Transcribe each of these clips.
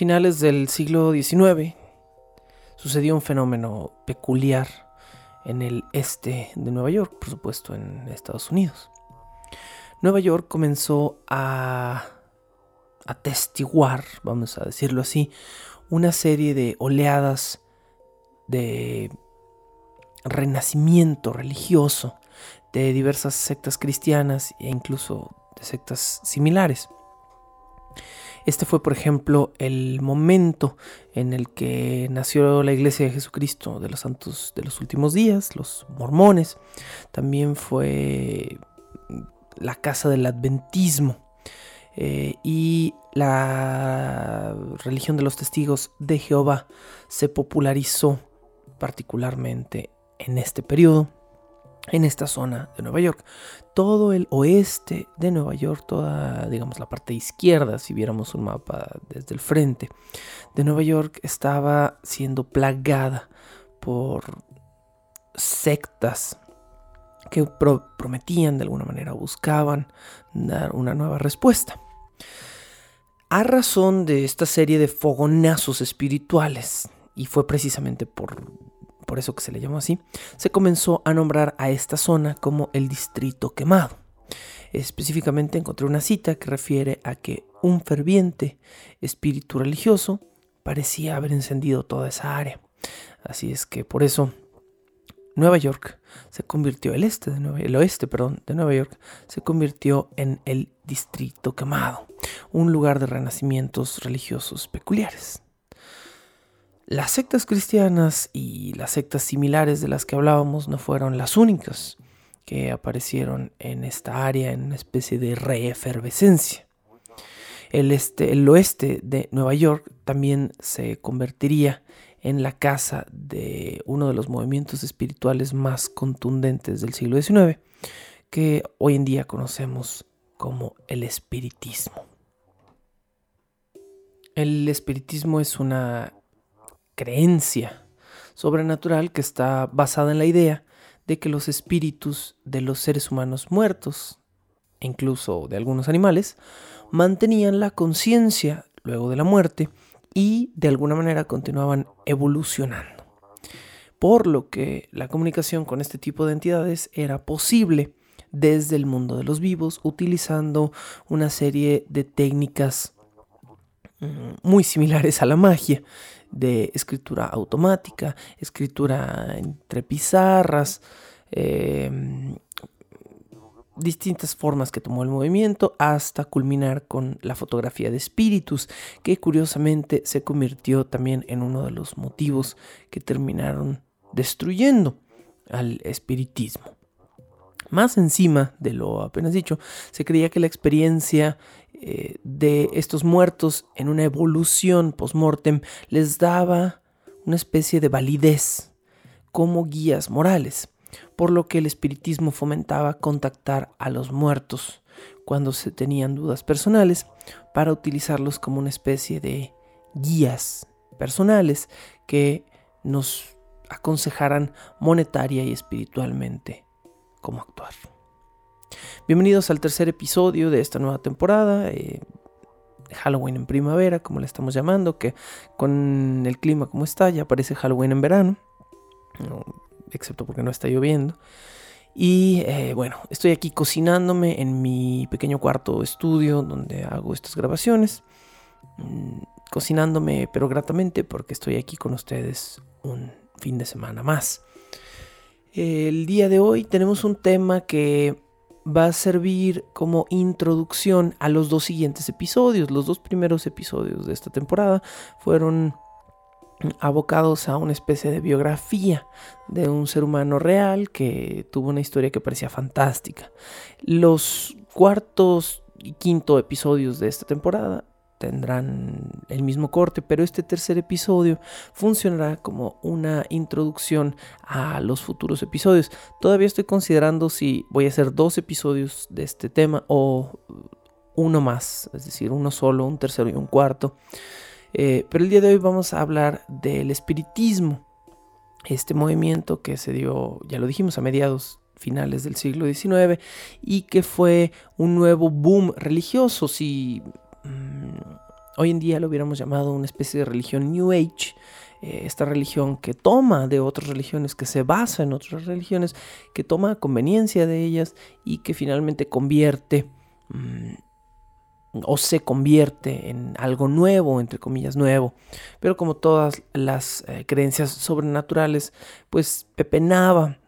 finales del siglo XIX sucedió un fenómeno peculiar en el este de Nueva York, por supuesto en Estados Unidos. Nueva York comenzó a atestiguar, vamos a decirlo así, una serie de oleadas de renacimiento religioso de diversas sectas cristianas e incluso de sectas similares. Este fue, por ejemplo, el momento en el que nació la Iglesia de Jesucristo de los Santos de los Últimos Días, los mormones. También fue la casa del adventismo. Eh, y la religión de los testigos de Jehová se popularizó particularmente en este periodo en esta zona de Nueva York. Todo el oeste de Nueva York, toda, digamos, la parte izquierda, si viéramos un mapa desde el frente de Nueva York, estaba siendo plagada por sectas que prometían de alguna manera, buscaban dar una nueva respuesta. A razón de esta serie de fogonazos espirituales, y fue precisamente por por eso que se le llamó así, se comenzó a nombrar a esta zona como el distrito quemado. Específicamente encontré una cita que refiere a que un ferviente espíritu religioso parecía haber encendido toda esa área. Así es que por eso Nueva York se convirtió, el, este de Nueva, el oeste perdón, de Nueva York se convirtió en el distrito quemado, un lugar de renacimientos religiosos peculiares. Las sectas cristianas y las sectas similares de las que hablábamos no fueron las únicas que aparecieron en esta área en una especie de reefervescencia. El, este, el oeste de Nueva York también se convertiría en la casa de uno de los movimientos espirituales más contundentes del siglo XIX, que hoy en día conocemos como el espiritismo. El espiritismo es una creencia sobrenatural que está basada en la idea de que los espíritus de los seres humanos muertos, e incluso de algunos animales, mantenían la conciencia luego de la muerte y de alguna manera continuaban evolucionando. Por lo que la comunicación con este tipo de entidades era posible desde el mundo de los vivos utilizando una serie de técnicas muy similares a la magia, de escritura automática, escritura entre pizarras, em, distintas formas que tomó el movimiento hasta culminar con la fotografía de espíritus, que curiosamente se convirtió también en uno de los motivos que terminaron destruyendo al espiritismo. Más encima de lo apenas dicho, se creía que la experiencia eh, de estos muertos en una evolución post-mortem les daba una especie de validez como guías morales, por lo que el espiritismo fomentaba contactar a los muertos cuando se tenían dudas personales para utilizarlos como una especie de guías personales que nos aconsejaran monetaria y espiritualmente cómo actuar. Bienvenidos al tercer episodio de esta nueva temporada. Eh, Halloween en primavera, como le estamos llamando, que con el clima como está, ya parece Halloween en verano, excepto porque no está lloviendo. Y eh, bueno, estoy aquí cocinándome en mi pequeño cuarto estudio donde hago estas grabaciones. Mm, cocinándome, pero gratamente, porque estoy aquí con ustedes un fin de semana más. El día de hoy tenemos un tema que va a servir como introducción a los dos siguientes episodios. Los dos primeros episodios de esta temporada fueron abocados a una especie de biografía de un ser humano real que tuvo una historia que parecía fantástica. Los cuartos y quinto episodios de esta temporada tendrán el mismo corte, pero este tercer episodio funcionará como una introducción a los futuros episodios. Todavía estoy considerando si voy a hacer dos episodios de este tema o uno más, es decir, uno solo, un tercero y un cuarto. Eh, pero el día de hoy vamos a hablar del espiritismo, este movimiento que se dio, ya lo dijimos, a mediados finales del siglo XIX y que fue un nuevo boom religioso, si mm, hoy en día lo hubiéramos llamado una especie de religión New Age, eh, esta religión que toma de otras religiones, que se basa en otras religiones, que toma conveniencia de ellas y que finalmente convierte mm, o se convierte en algo nuevo, entre comillas, nuevo. Pero como todas las eh, creencias sobrenaturales, pues pepenaba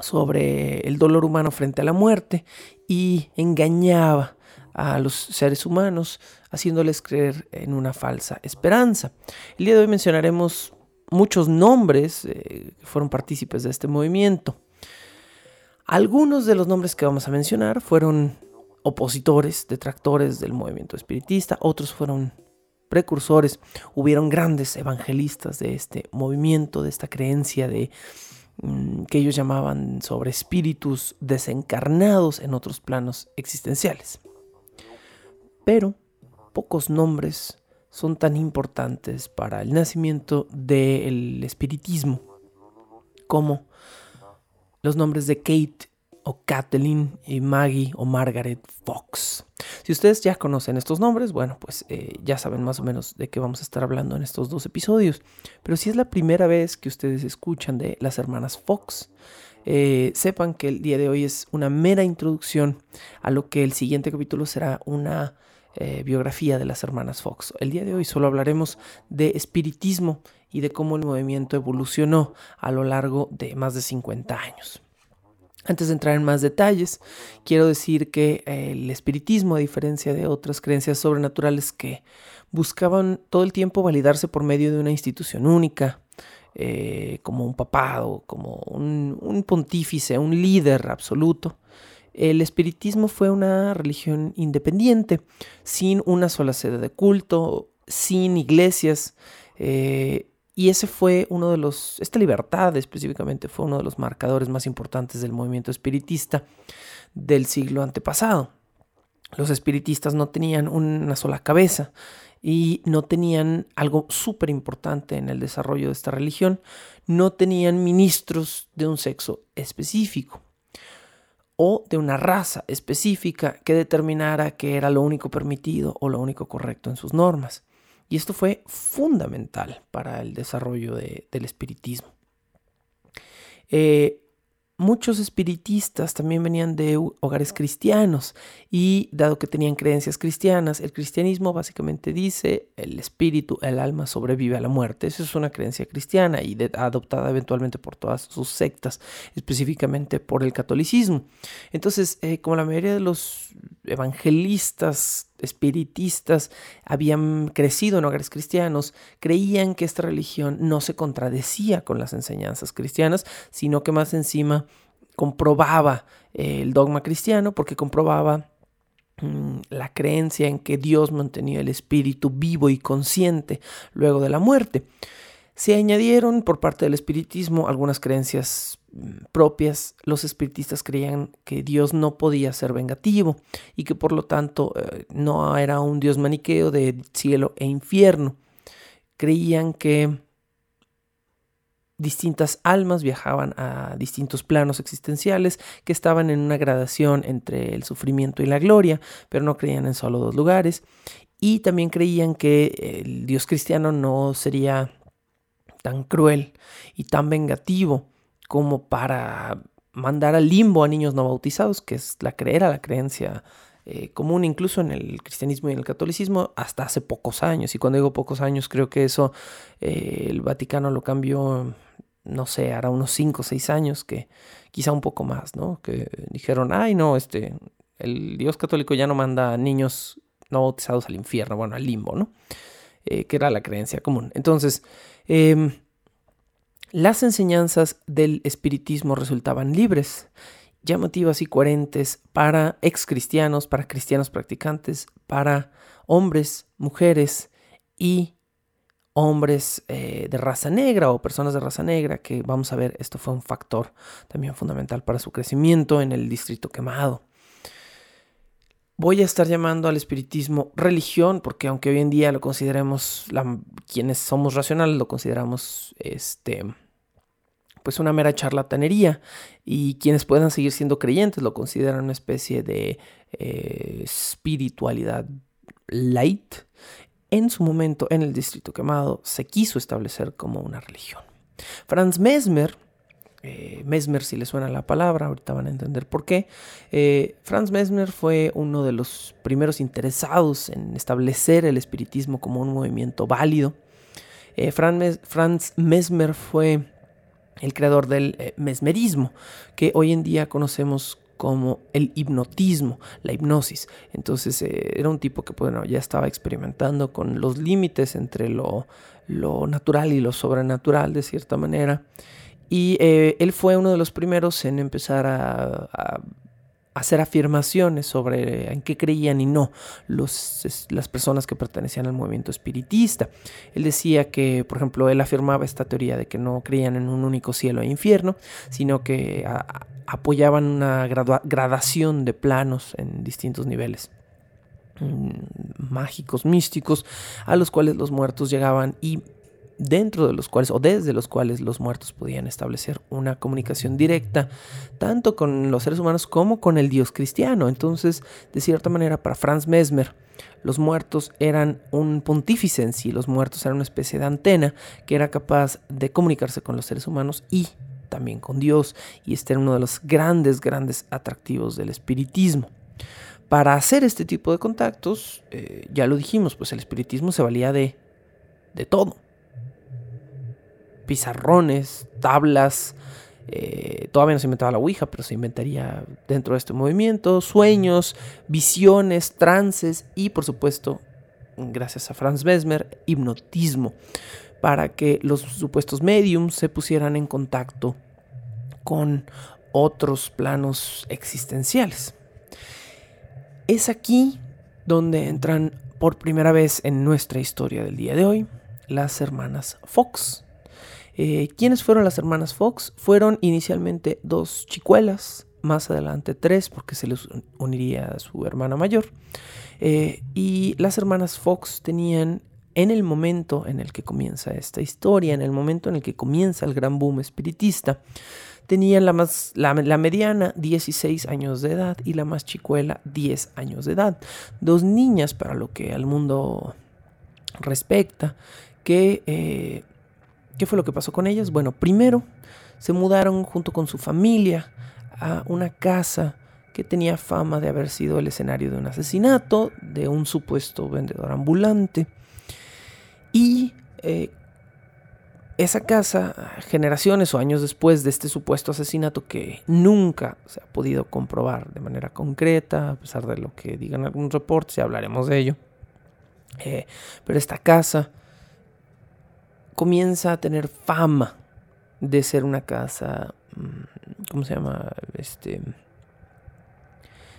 sobre el dolor humano frente a la muerte y engañaba a los seres humanos, haciéndoles creer en una falsa esperanza. El día de hoy mencionaremos muchos nombres eh, que fueron partícipes de este movimiento. Algunos de los nombres que vamos a mencionar fueron opositores, detractores del movimiento espiritista, otros fueron precursores, hubieron grandes evangelistas de este movimiento, de esta creencia de mm, que ellos llamaban sobre espíritus desencarnados en otros planos existenciales. Pero pocos nombres son tan importantes para el nacimiento del espiritismo como los nombres de Kate o Kathleen y Maggie o Margaret Fox. Si ustedes ya conocen estos nombres, bueno, pues eh, ya saben más o menos de qué vamos a estar hablando en estos dos episodios. Pero si es la primera vez que ustedes escuchan de las hermanas Fox, eh, sepan que el día de hoy es una mera introducción a lo que el siguiente capítulo será una eh, biografía de las hermanas Fox. El día de hoy solo hablaremos de espiritismo y de cómo el movimiento evolucionó a lo largo de más de 50 años. Antes de entrar en más detalles, quiero decir que eh, el espiritismo, a diferencia de otras creencias sobrenaturales que buscaban todo el tiempo validarse por medio de una institución única, eh, como un papado, como un, un pontífice, un líder absoluto, el espiritismo fue una religión independiente, sin una sola sede de culto, sin iglesias, eh, y ese fue uno de los, esta libertad específicamente fue uno de los marcadores más importantes del movimiento espiritista del siglo antepasado. Los espiritistas no tenían una sola cabeza y no tenían algo súper importante en el desarrollo de esta religión, no tenían ministros de un sexo específico o de una raza específica que determinara que era lo único permitido o lo único correcto en sus normas. Y esto fue fundamental para el desarrollo del espiritismo. Eh, muchos espiritistas también venían de hogares cristianos y dado que tenían creencias cristianas, el cristianismo básicamente dice el espíritu, el alma sobrevive a la muerte. Esa es una creencia cristiana y adoptada eventualmente por todas sus sectas, específicamente por el catolicismo. Entonces, eh, como la mayoría de los evangelistas espiritistas habían crecido en hogares cristianos, creían que esta religión no se contradecía con las enseñanzas cristianas, sino que más encima comprobaba eh, el dogma cristiano porque comprobaba mm, la creencia en que Dios mantenía el espíritu vivo y consciente luego de la muerte. Se añadieron por parte del espiritismo algunas creencias propias. Los espiritistas creían que Dios no podía ser vengativo y que por lo tanto eh, no era un Dios maniqueo de cielo e infierno. Creían que distintas almas viajaban a distintos planos existenciales que estaban en una gradación entre el sufrimiento y la gloria, pero no creían en solo dos lugares. Y también creían que el Dios cristiano no sería tan cruel y tan vengativo como para mandar al limbo a niños no bautizados, que es la creer la creencia eh, común incluso en el cristianismo y en el catolicismo hasta hace pocos años. Y cuando digo pocos años, creo que eso eh, el Vaticano lo cambió, no sé, hará unos 5 o 6 años, que quizá un poco más, ¿no? Que dijeron, ay, no, este, el Dios católico ya no manda a niños no bautizados al infierno, bueno, al limbo, ¿no? eh, que era la creencia común. Entonces, em, las enseñanzas del espiritismo resultaban libres, llamativas y coherentes para ex cristianos, para cristianos practicantes, para hombres, mujeres y hombres eh, de raza negra o personas de raza negra, que vamos a ver, esto fue un factor también fundamental para su crecimiento en el distrito quemado. Voy a estar llamando al espiritismo religión, porque aunque hoy en día lo consideremos, quienes somos racionales, lo consideramos este, pues una mera charlatanería, y quienes puedan seguir siendo creyentes lo consideran una especie de eh, espiritualidad light en su momento en el Distrito Quemado se quiso establecer como una religión. Franz Mesmer, eh, Mesmer si le suena la palabra, ahorita van a entender por qué, eh, Franz Mesmer fue uno de los primeros interesados en establecer el espiritismo como un movimiento válido. Eh, Franz Mesmer fue el creador del mesmerismo, que hoy en día conocemos como el hipnotismo, la hipnosis. Entonces era un tipo que bueno, ya estaba experimentando con los límites entre lo natural y lo sobrenatural de cierta manera. Y eh, él fue uno de los primeros en empezar a hacer afirmaciones sobre en qué creían y no los, las personas que pertenecían al movimiento espiritista. Él decía que, por ejemplo, él afirmaba esta teoría de que no creían en un único cielo e infierno, sino que apoyaban una gradación de planos en distintos niveles mm, mágicos, místicos, a los cuales los muertos llegaban y dentro de los cuales o desde los cuales los muertos podían establecer una comunicación directa tanto con los seres humanos como con el Dios cristiano. Entonces, de cierta manera, para Franz Mesmer, los muertos eran un pontífice en sí, los muertos eran una especie de antena que era capaz de comunicarse con los seres humanos y también con Dios, y este era uno de los grandes, grandes atractivos del espiritismo. Para hacer este tipo de contactos, eh, ya lo dijimos, pues el espiritismo se valía de, de todo pizarrones, tablas. Eh, todavía no se inventaba la Ouija, pero se inventaría dentro de este movimiento, sueños, visiones, trances y por supuesto, gracias a Franz Mesmer, hipnotismo, para que los supuestos mediums se pusieran en contacto con otros planos existenciales. Es aquí donde entran por primera vez en nuestra historia del día de hoy las hermanas Fox. Eh, ¿Quiénes fueron las hermanas Fox? Fueron inicialmente dos chicuelas, más adelante tres, porque se les uniría a su hermana mayor. Eh, y las hermanas Fox tenían, en el momento en el que comienza esta historia, en el momento en el que comienza el gran boom espiritista, tenían la, más, la, mediana 16 años de edad y la más chicuela 10 años de edad. Dos niñas para lo que al mundo respecta, que eh, ¿Qué fue lo que pasó con ellas? Bueno, primero se mudaron junto con su familia a una casa que tenía fama de haber sido el escenario de un asesinato de un supuesto vendedor ambulante. Y eh, esa casa, generaciones o años después de este supuesto asesinato que nunca se ha podido comprobar de manera concreta, a pesar de lo que digan algunos reportes, ya hablaremos de ello. Eh, pero esta casa comienza a tener fama de ser una casa, mm, ¿cómo se llama? Este,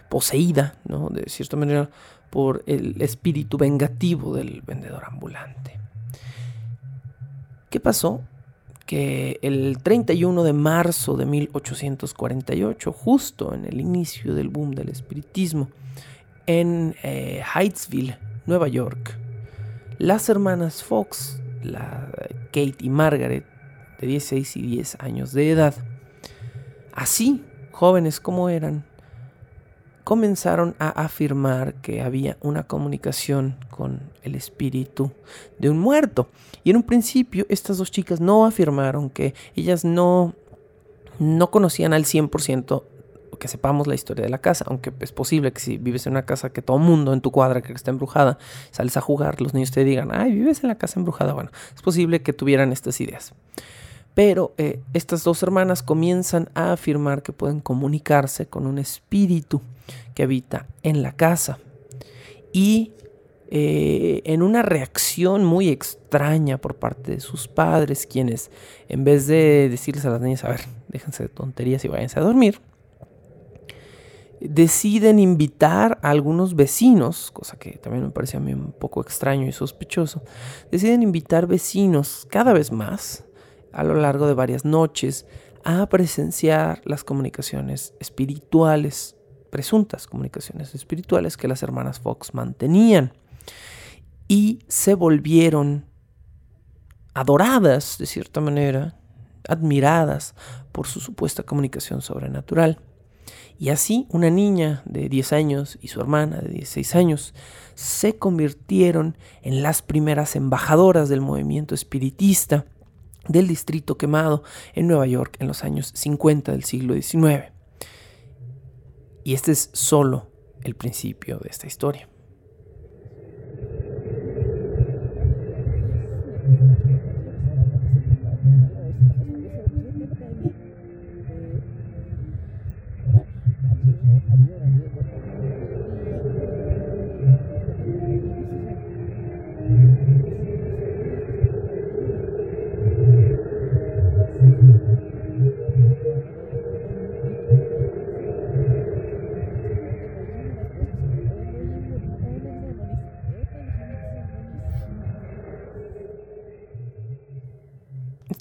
poseída, ¿no? De cierta manera, por el espíritu vengativo del vendedor ambulante. ¿Qué pasó? Que el 31 de marzo de 1848, justo en el inicio del boom del espiritismo, en eh, Nueva York, las hermanas Fox la Kate y Margaret, de 16 y 10 años de edad, así, jóvenes como eran, comenzaron a afirmar que había una comunicación con el espíritu de un muerto. Y en un principio estas dos chicas no afirmaron que ellas no, no conocían al 100% que sepamos la historia de la casa, aunque es posible que si vives en una casa que todo mundo en tu cuadra que está embrujada, sales a jugar, los niños te digan, ay, vives en la casa embrujada, bueno, es posible que tuvieran estas ideas. Pero eh, estas dos hermanas comienzan a afirmar que pueden comunicarse con un espíritu que habita en la casa. Y eh, en una reacción muy extraña por parte de sus padres, quienes en vez de decirles a las niñas, a ver, déjense de tonterías y váyanse a dormir, deciden invitar a algunos vecinos, cosa que también me parece a mí un poco extraño y sospechoso, deciden invitar vecinos cada vez más a lo largo de varias noches a presenciar las comunicaciones espirituales, presuntas comunicaciones espirituales que las hermanas Fox mantenían. Y se volvieron adoradas, de cierta manera, admiradas por su supuesta comunicación sobrenatural. Y así una niña de 10 años y su hermana de 16 años se convirtieron en las primeras embajadoras del movimiento espiritista del Distrito Quemado en Nueva York en los años 50 del siglo XIX. Y este es solo el principio de esta historia.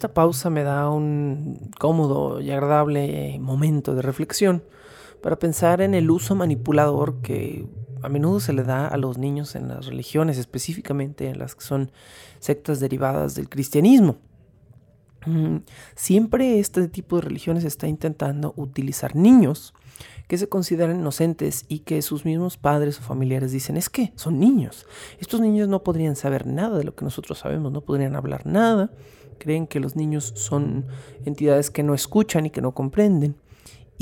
Esta pausa me da un cómodo y agradable momento de reflexión para pensar en el uso manipulador que a menudo se le da a los niños en las religiones, específicamente en las que son sectas derivadas del cristianismo. Mm, siempre este tipo de religiones está intentando utilizar niños que se consideran inocentes y que sus mismos padres o familiares dicen es que son niños. Estos niños no podrían saber nada de lo que nosotros sabemos, no podrían hablar nada, creen que los niños son entidades que no escuchan y que no comprenden.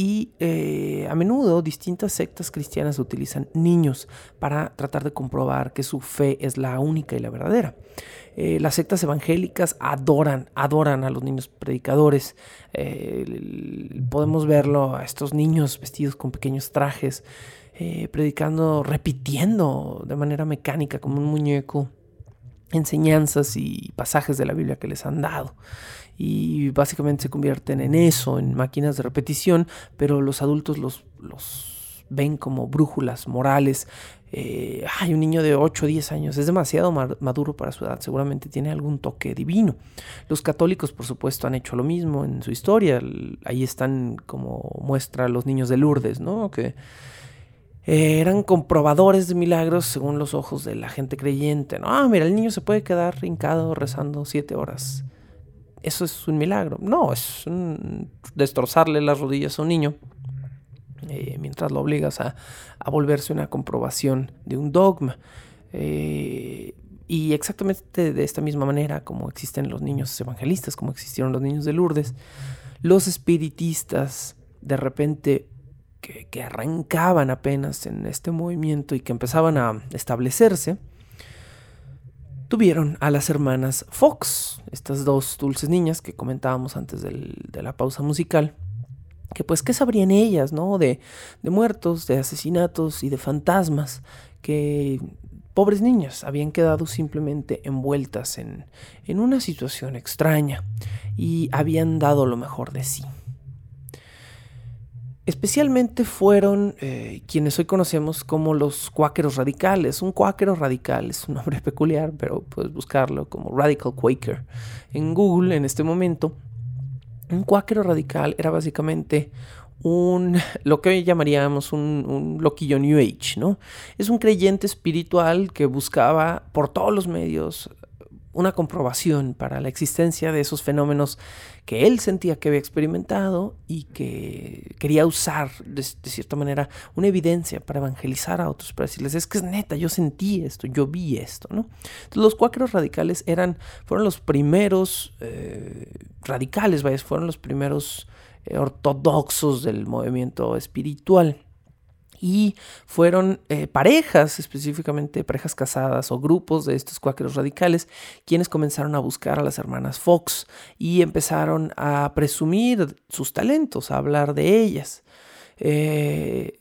Y eh, a menudo distintas sectas cristianas utilizan niños para tratar de comprobar que su fe es la única y la verdadera. Eh, las sectas evangélicas adoran, adoran a los niños predicadores. Eh, podemos verlo a estos niños vestidos con pequeños trajes, predicando, repitiendo de manera mecánica como un muñeco enseñanzas y pasajes de la Biblia que les han dado. Y básicamente se convierten en eso, en máquinas de repetición, pero los adultos los, los ven como brújulas morales. Eh, hay un niño de 8 o 10 años, es demasiado maduro para su edad, seguramente tiene algún toque divino. Los católicos, por supuesto, han hecho lo mismo en su historia. Ahí están como muestra los niños de Lourdes, ¿no? Que eh, eran comprobadores de milagros según los ojos de la gente creyente. Ah, mira, el niño se puede quedar rincado rezando siete horas. Eso es un milagro. No, es destrozarle las rodillas a un niño eh, mientras lo obligas a, volverse una comprobación de un dogma. Eh, y exactamente de esta misma manera como existen los niños evangelistas, como existieron los niños de Lourdes, los espiritistas de repente que, arrancaban apenas en este movimiento y que empezaban a establecerse, tuvieron a las hermanas Fox, estas dos dulces niñas que comentábamos antes de la pausa musical, que pues qué sabrían ellas, ¿no? De, de, muertos, de asesinatos y de fantasmas, que pobres niñas habían quedado simplemente envueltas en, en una situación extraña y habían dado lo mejor de sí. Especialmente fueron eh, quienes hoy conocemos como los cuáqueros radicales. Un cuáquero radical es un nombre peculiar, pero puedes buscarlo como Radical Quaker en Google en este momento. Un cuáquero radical era básicamente un, lo que hoy llamaríamos un, un, loquillo New Age, ¿no? Es un creyente espiritual que buscaba por todos los medios una comprobación para la existencia de esos fenómenos que él sentía que había experimentado y que quería usar de, cierta manera una evidencia para evangelizar a otros, para decirles, es que es neta, yo sentí esto, yo vi esto, ¿no? Entonces los cuáqueros radicales eran, fueron los primeros eh, radicales, vaya, fueron los primeros eh, ortodoxos del movimiento espiritual y fueron eh, parejas, específicamente parejas casadas o grupos de estos cuáqueros radicales, quienes comenzaron a buscar a las hermanas Fox y empezaron a presumir sus talentos, a hablar de ellas. Eh,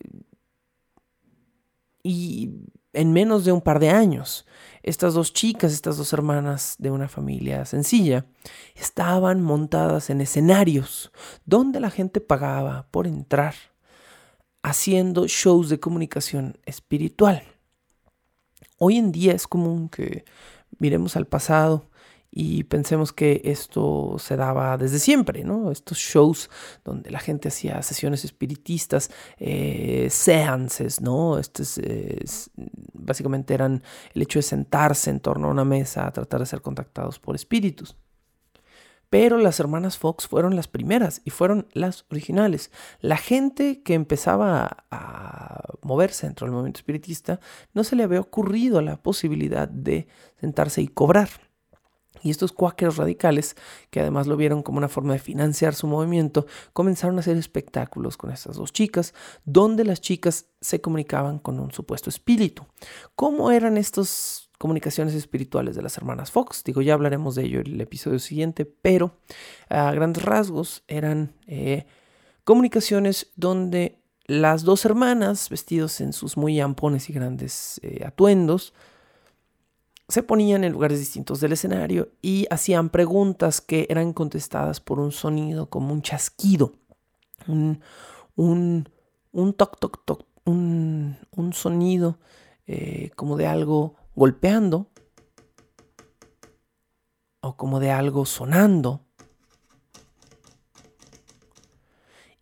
y en menos de un par de años. Estas dos chicas, estas dos hermanas de una familia sencilla, estaban montadas en escenarios donde la gente pagaba por entrar, haciendo shows de comunicación espiritual. Hoy en día es común que miremos al pasado y pensemos que esto se daba desde siempre, ¿no? Estos shows donde la gente hacía sesiones espiritistas, eh, seances, ¿no? Estos, básicamente eran el hecho de sentarse en torno a una mesa a tratar de ser contactados por espíritus. Pero las hermanas Fox fueron las primeras y fueron las originales. La gente que empezaba a moverse dentro del movimiento espiritista no se le había ocurrido la posibilidad de sentarse y cobrar. Y estos cuáqueros radicales, que además lo vieron como una forma de financiar su movimiento, comenzaron a hacer espectáculos con estas dos chicas, donde las chicas se comunicaban con un supuesto espíritu. ¿Cómo eran estas comunicaciones espirituales de las hermanas Fox? Digo, ya hablaremos de ello en el episodio siguiente, pero a grandes rasgos eran eh, comunicaciones donde las dos hermanas, vestidos en sus muy ampones y grandes eh, atuendos, se ponían en lugares distintos del escenario y hacían preguntas que eran contestadas por un sonido como un chasquido, un, un, un toc, toc, toc, un, un sonido eh, como de algo golpeando o como de algo sonando.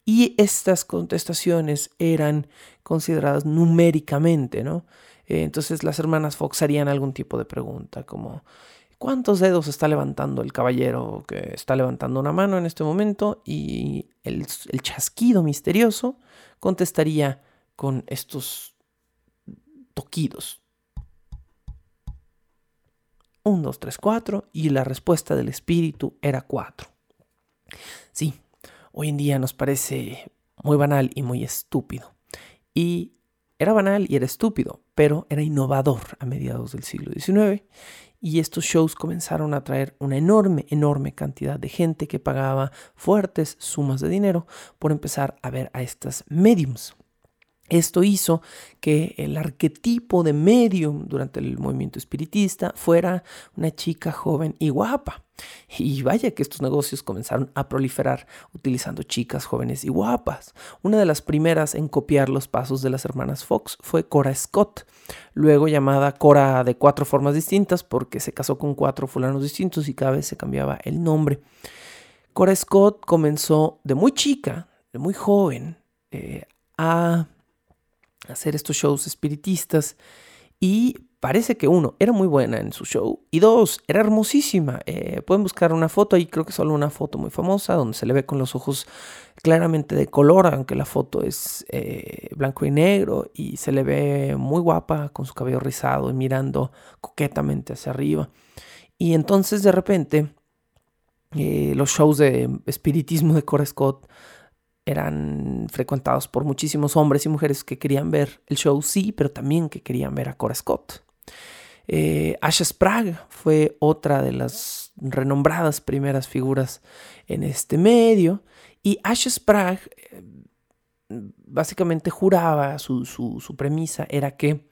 Y estas contestaciones eran consideradas numéricamente, ¿no? Eh, entonces las hermanas Fox harían algún tipo de pregunta como ¿cuántos dedos está levantando el caballero que está levantando una mano en este momento? Y el, el chasquido misterioso contestaría con estos toquidos. 1, 2, 3, 4 y la respuesta del espíritu era 4. Sí, hoy en día nos parece muy banal y muy estúpido. Y era banal y era estúpido, pero era innovador a mediados del siglo XIX y estos shows comenzaron a atraer una enorme, enorme cantidad de gente que pagaba fuertes sumas de dinero por empezar a ver a estas mediums. Esto hizo que el arquetipo de medium durante el movimiento espiritista fuera una chica joven y guapa. Y vaya que estos negocios comenzaron a proliferar utilizando chicas jóvenes y guapas. Una de las primeras en copiar los pasos de las hermanas Fox fue Cora Scott, luego llamada Cora de cuatro formas distintas porque se casó con cuatro fulanos distintos y cada vez se cambiaba el nombre. Cora Scott comenzó de muy chica, de muy joven, eh, a hacer estos shows espiritistas y parece que uno, era muy buena en su show y dos, era hermosísima. Eh, pueden buscar una foto ahí, creo que solo una foto muy famosa donde se le ve con los ojos claramente de color, aunque la foto es eh, blanco y negro y se le ve muy guapa con su cabello rizado y mirando coquetamente hacia arriba. Y entonces de repente eh, los shows de espiritismo de Cora Scott eran frecuentados por muchísimos hombres y mujeres que querían ver el show, sí, pero también que querían ver a Cora Scott. Eh, Asha Sprague fue otra de las renombradas primeras figuras en este medio y Asha Sprague eh, básicamente juraba, su, su, premisa era que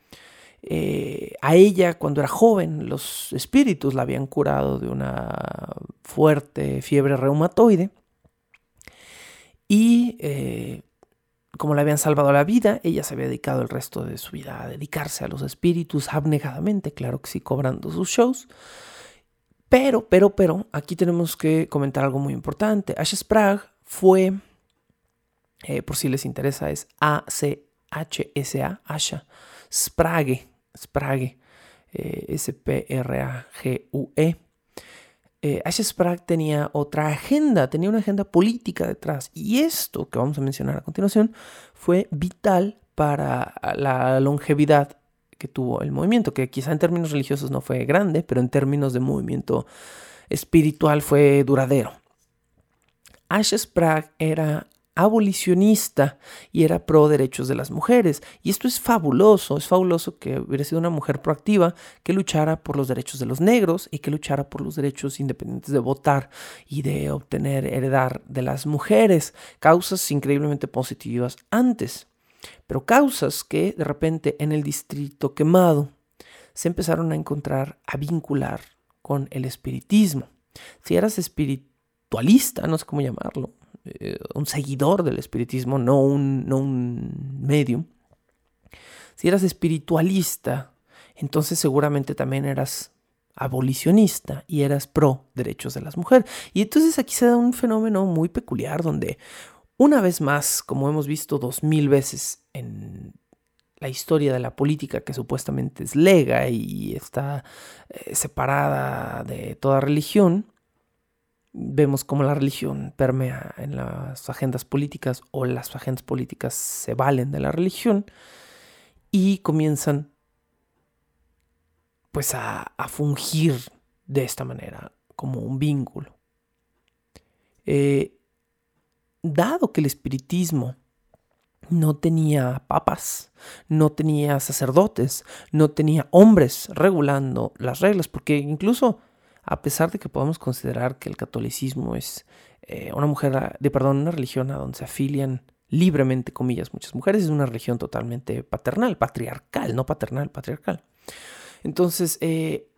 eh, a ella cuando era joven los espíritus la habían curado de una fuerte fiebre reumatoide y eh, como le habían salvado la vida, ella se había dedicado el resto de su vida a dedicarse a los espíritus abnegadamente, claro que sí, cobrando sus shows. Pero, pero, pero, aquí tenemos que comentar algo muy importante. Asha Sprague fue, eh, por si les interesa, es A-C-H-S-A, Asha Sprague, Sprague, eh, S-P-R-A-G-U-E eh, Ashe Sprague tenía otra agenda, tenía una agenda política detrás. Y esto que vamos a mencionar a continuación fue vital para la longevidad que tuvo el movimiento, que quizá en términos religiosos no fue grande, pero en términos de movimiento espiritual fue duradero. Ashe Sprague era abolicionista y era pro derechos de las mujeres. Y esto es fabuloso, es fabuloso que hubiera sido una mujer proactiva que luchara por los derechos de los negros y que luchara por los derechos independientes de votar y de obtener, heredar de las mujeres, causas increíblemente positivas antes. pero causas que de repente en el distrito quemado se empezaron a encontrar, a vincular con el espiritismo. Si eras espiritualista, no sé cómo llamarlo, eh, un seguidor del espiritismo, no un, no un medium, si eras espiritualista, entonces seguramente también eras abolicionista y eras pro derechos de las mujeres. Y entonces aquí se da un fenómeno muy peculiar donde una vez más, como hemos visto dos mil veces en la historia de la política que supuestamente es lega y está eh, separada de toda religión, vemos cómo la religión permea en las agendas políticas o las agendas políticas se valen de la religión y comienzan pues a, fungir de esta manera como un vínculo. Eh, dado que el espiritismo no tenía papas, no tenía sacerdotes, no tenía hombres regulando las reglas, porque incluso a pesar de que podamos considerar que el catolicismo es eh, una mujer, de perdón, una religión a donde se afilian libremente, comillas, muchas mujeres, es una religión totalmente paternal, patriarcal, no paternal, patriarcal. Entonces, eh,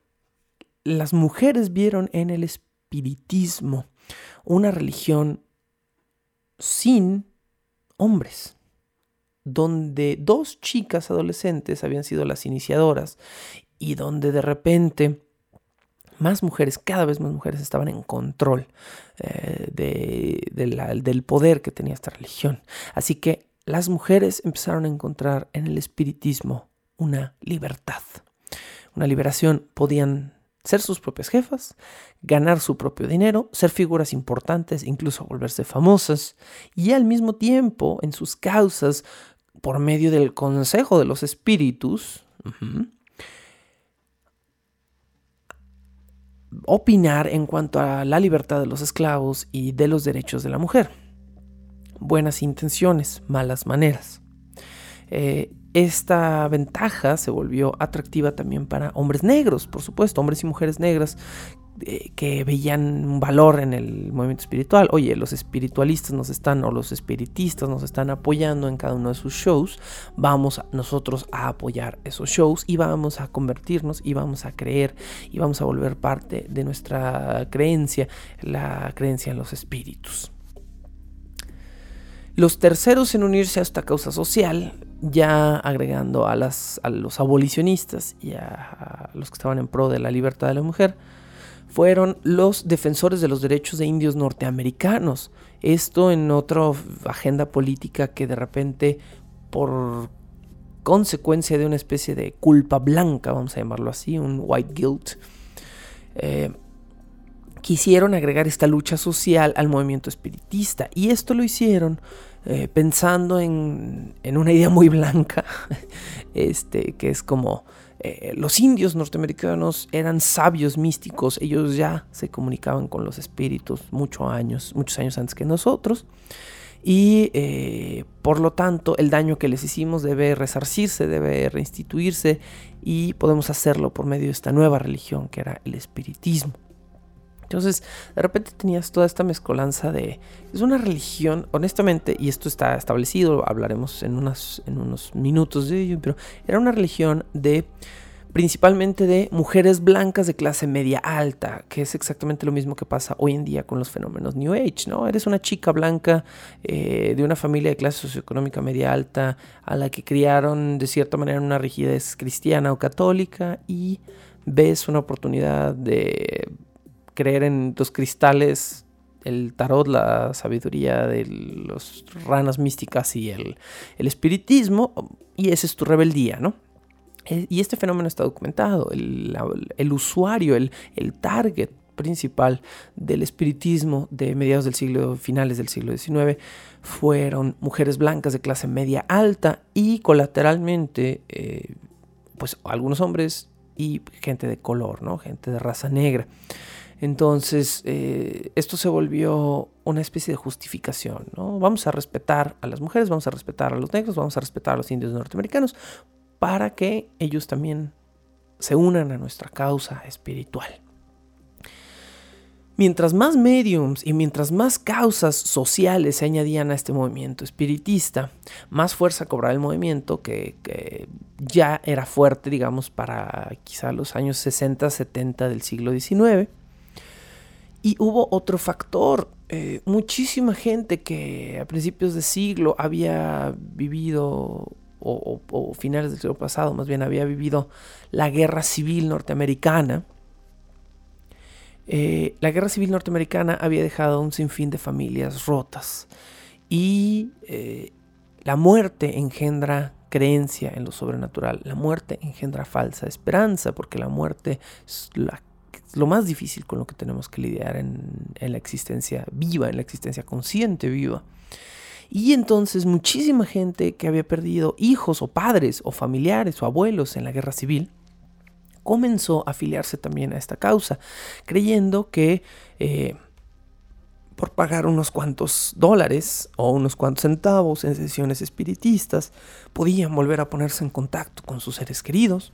las mujeres vieron en el espiritismo una religión sin hombres donde dos chicas adolescentes habían sido las iniciadoras y donde de repente más mujeres, cada vez más mujeres estaban en control eh, del poder que tenía esta religión. Así que las mujeres empezaron a encontrar en el espiritismo una libertad, una liberación. Podían ser sus propias jefas, ganar su propio dinero, ser figuras importantes, incluso volverse famosas, y al mismo tiempo en sus causas por medio del consejo de los espíritus, opinar en cuanto a la libertad de los esclavos y de los derechos de la mujer. Buenas intenciones, malas maneras. Eh, esta ventaja se volvió atractiva también para hombres negros, por supuesto, hombres y mujeres negras eh, que veían un valor en el movimiento espiritual. Oye, los espiritualistas nos están, o los espiritistas nos están apoyando en cada uno de sus shows. Vamos nosotros a apoyar esos shows y vamos a convertirnos y vamos a creer y vamos a volver parte de nuestra creencia, la creencia en los espíritus. Los terceros en unirse a esta causa social, ya agregando a, las, a los abolicionistas y a los que estaban en pro de la libertad de la mujer, fueron los defensores de los derechos de indios norteamericanos. Esto en otra agenda política que de repente por consecuencia de una especie de culpa blanca, vamos a llamarlo así, un white guilt, eh, quisieron agregar esta lucha social al movimiento espiritista. Y esto lo hicieron eh, pensando en, en, una idea muy blanca, este, que es como eh, los indios norteamericanos eran sabios místicos, ellos ya se comunicaban con los espíritus muchos años, muchos años antes que nosotros. Y eh, por lo tanto el daño que les hicimos debe resarcirse, debe reinstituirse y podemos hacerlo por medio de esta nueva religión que era el espiritismo. Entonces, de repente tenías toda esta mezcolanza de... Es una religión, honestamente, y esto está establecido, hablaremos en, en unos minutos de ello, pero era una religión de principalmente de mujeres blancas de clase media alta, que es exactamente lo mismo que pasa hoy en día con los fenómenos New Age, ¿no? Eres una chica blanca eh, de una familia de clase socioeconómica media alta, a la que criaron de cierta manera una rigidez cristiana o católica y ves una oportunidad de creer en los cristales, el tarot, la sabiduría de las ranas místicas y el, espiritismo, y esa es tu rebeldía, ¿no? Eh, y este fenómeno está documentado. El, usuario, el, target principal del espiritismo de mediados del siglo, finales del siglo XIX, fueron mujeres blancas de clase media alta y colateralmente, eh, pues algunos hombres y gente de color, ¿no? Gente de raza negra. Entonces, eh, esto se volvió una especie de justificación, ¿no? Vamos a respetar a las mujeres, vamos a respetar a los negros, vamos a respetar a los indios norteamericanos para que ellos también se unan a nuestra causa espiritual. Mientras más mediums y mientras más causas sociales se añadían a este movimiento espiritista, más fuerza cobraba el movimiento que, que ya era fuerte, digamos, para quizá los años 60, 70 del siglo XIX. Y hubo otro factor, eh, muchísima gente que a principios de siglo había vivido, o, finales del siglo pasado más bien, había vivido la guerra civil norteamericana, eh, la guerra civil norteamericana había dejado un sinfín de familias rotas y eh, la muerte engendra creencia en lo sobrenatural, la muerte engendra falsa esperanza porque la muerte es lo más difícil con lo que tenemos que lidiar en, la existencia viva, en la existencia consciente viva. Y entonces muchísima gente que había perdido hijos o padres o familiares o abuelos en la guerra civil, comenzó a afiliarse también a esta causa, creyendo que eh, por pagar unos cuantos dólares o unos cuantos centavos en sesiones espiritistas, podían volver a ponerse en contacto con sus seres queridos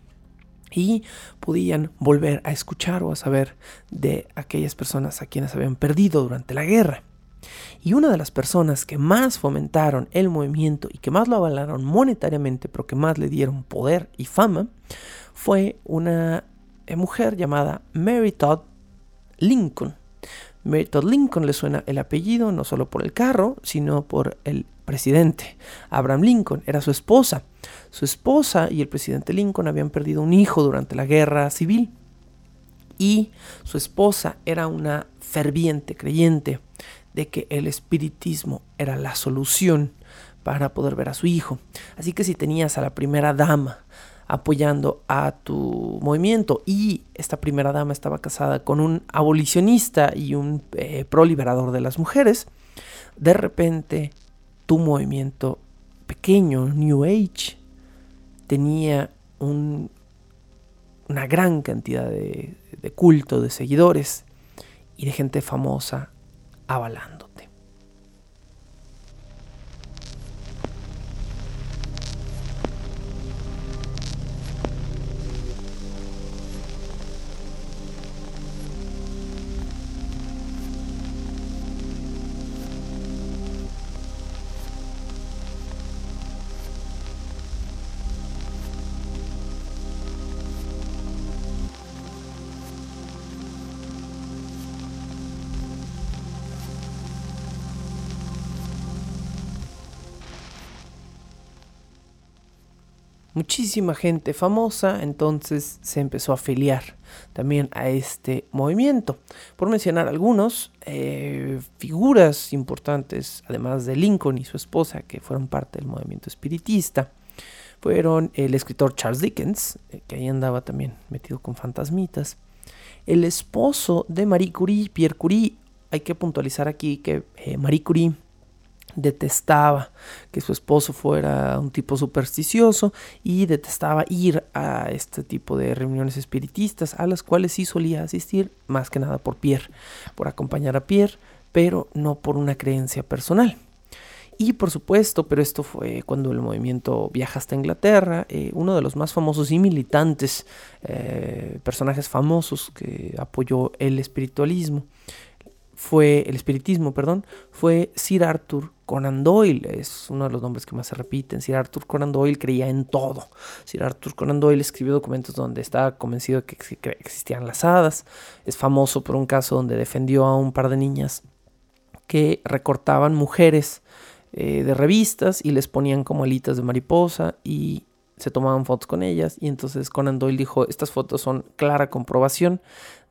y podían volver a escuchar o a saber de aquellas personas a quienes habían perdido durante la guerra. Y una de las personas que más fomentaron el movimiento y que más lo avalaron monetariamente, pero que más le dieron poder y fama, fue una eh, mujer llamada Mary Todd Lincoln. Mary Todd Lincoln le suena el apellido no solo por el carro, sino por el presidente. Abraham Lincoln era su esposa. Su esposa y el presidente Lincoln habían perdido un hijo durante la guerra civil. Y su esposa era una ferviente creyente de que el espiritismo era la solución para poder ver a su hijo. Así que si tenías a la primera dama apoyando a tu movimiento y esta primera dama estaba casada con un abolicionista y un eh, pro liberador de las mujeres, de repente tu movimiento pequeño, New Age, tenía un, una gran cantidad de, de culto, de seguidores y de gente famosa avalando. Muchísima gente famosa, entonces se empezó a afiliar también a este movimiento. Por mencionar algunos, eh, figuras importantes, además de Lincoln y su esposa, que fueron parte del movimiento espiritista, fueron el escritor Charles Dickens, eh, que ahí andaba también metido con fantasmitas, el esposo de Marie Curie, Pierre Curie. Hay que puntualizar aquí que eh, Marie Curie detestaba que su esposo fuera un tipo supersticioso y detestaba ir a este tipo de reuniones espiritistas a las cuales sí solía asistir más que nada por Pierre, por acompañar a Pierre, pero no por una creencia personal. Y por supuesto, pero esto fue cuando el movimiento viaja hasta Inglaterra, eh, uno de los más famosos y militantes eh, personajes famosos que apoyó el espiritualismo fue el espiritismo, perdón, fue Sir Arthur Conan Doyle, es uno de los nombres que más se repiten. Sir Arthur Conan Doyle creía en todo. Sir Arthur Conan Doyle escribió documentos donde estaba convencido de que existían las hadas. Es famoso por un caso donde defendió a un par de niñas que recortaban mujeres eh, de revistas y les ponían como alitas de mariposa y se tomaban fotos con ellas y entonces Conan Doyle dijo, estas fotos son clara comprobación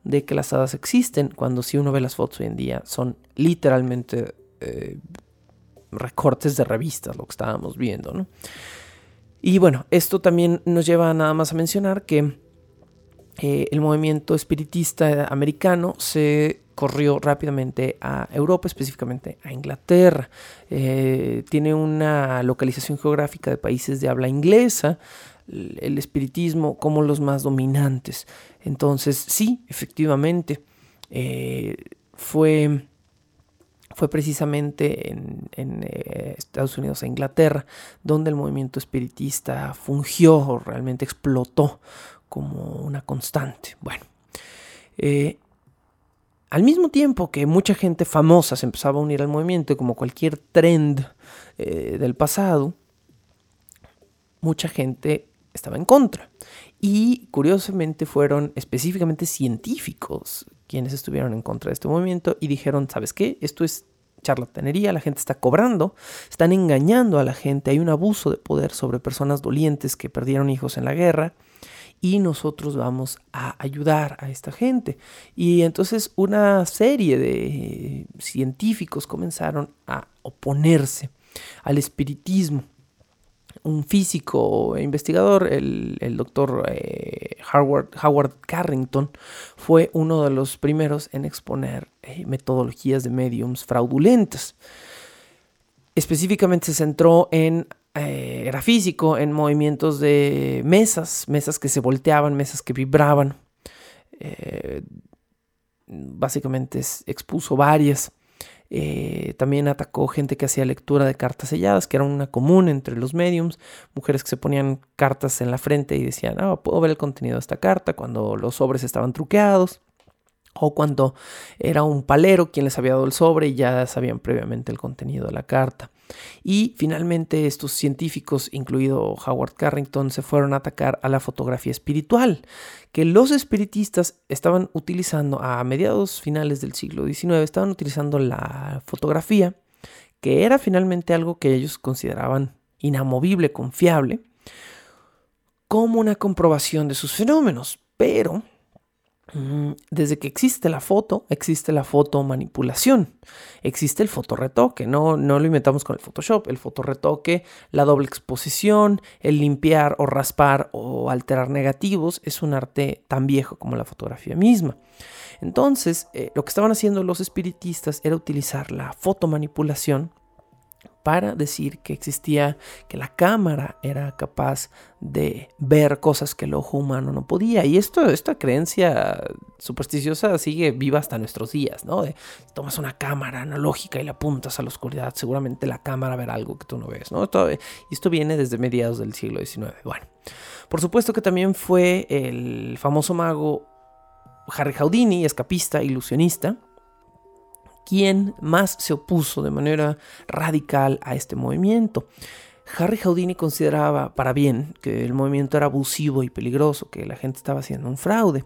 de que las hadas existen, cuando si uno ve las fotos hoy en día son literalmente eh, recortes de revistas, lo que estábamos viendo, ¿no? Y bueno, esto también nos lleva nada más a mencionar que eh, el movimiento espiritista americano se corrió rápidamente a Europa, específicamente a Inglaterra. Eh, tiene una localización geográfica de países de habla inglesa, el espiritismo como los más dominantes. Entonces, sí, efectivamente, eh, fue, fue precisamente en, eh, Estados Unidos e Inglaterra donde el movimiento espiritista fungió, realmente explotó como una constante. Bueno, eh, al mismo tiempo que mucha gente famosa se empezaba a unir al movimiento, como cualquier trend eh, del pasado, mucha gente estaba en contra. Y curiosamente fueron específicamente científicos quienes estuvieron en contra de este movimiento y dijeron, ¿sabes qué? Esto es charlatanería, la gente está cobrando, están engañando a la gente, hay un abuso de poder sobre personas dolientes que perdieron hijos en la guerra y nosotros vamos a ayudar a esta gente. Y entonces una serie de científicos comenzaron a oponerse al espiritismo un físico e investigador, el, doctor eh, Howard, Howard, Carrington, fue uno de los primeros en exponer eh, metodologías de mediums fraudulentas. Específicamente se centró en, eh, era físico, en movimientos de mesas, mesas que se volteaban, mesas que vibraban. básicamente expuso varias. Eh, también atacó gente que hacía lectura de cartas selladas, que era una común entre los mediums, mujeres que se ponían cartas en la frente y decían, ah, puedo ver el contenido de esta carta cuando los sobres estaban truqueados. O cuando era un palero quien les había dado el sobre y ya sabían previamente el contenido de la carta. Y finalmente estos científicos, incluido Howard Carrington, se fueron a atacar a la fotografía espiritual, que los espiritistas estaban utilizando a mediados finales del siglo XIX, estaban utilizando la fotografía, que era finalmente algo que ellos consideraban inamovible, confiable, como una comprobación de sus fenómenos. Pero desde que existe la foto, existe la foto manipulación, existe el fotorretoque, no, no lo inventamos con el Photoshop, el fotorretoque, la doble exposición, el limpiar o raspar o alterar negativos es un arte tan viejo como la fotografía misma. Entonces, eh, lo que estaban haciendo los espiritistas era utilizar la fotomanipulación para decir que existía, que la cámara era capaz de ver cosas que el ojo humano no podía. Y esto, esta creencia supersticiosa sigue viva hasta nuestros días, ¿no? De, tomas una cámara analógica y la apuntas a la oscuridad, seguramente la cámara verá algo que tú no ves, ¿no? y esto viene desde mediados del siglo XIX. Bueno, por supuesto que también fue el famoso mago Harry Houdini, escapista, ilusionista, quien más se opuso de manera radical a este movimiento. Harry Houdini consideraba para bien que el movimiento era abusivo y peligroso, que la gente estaba haciendo un fraude.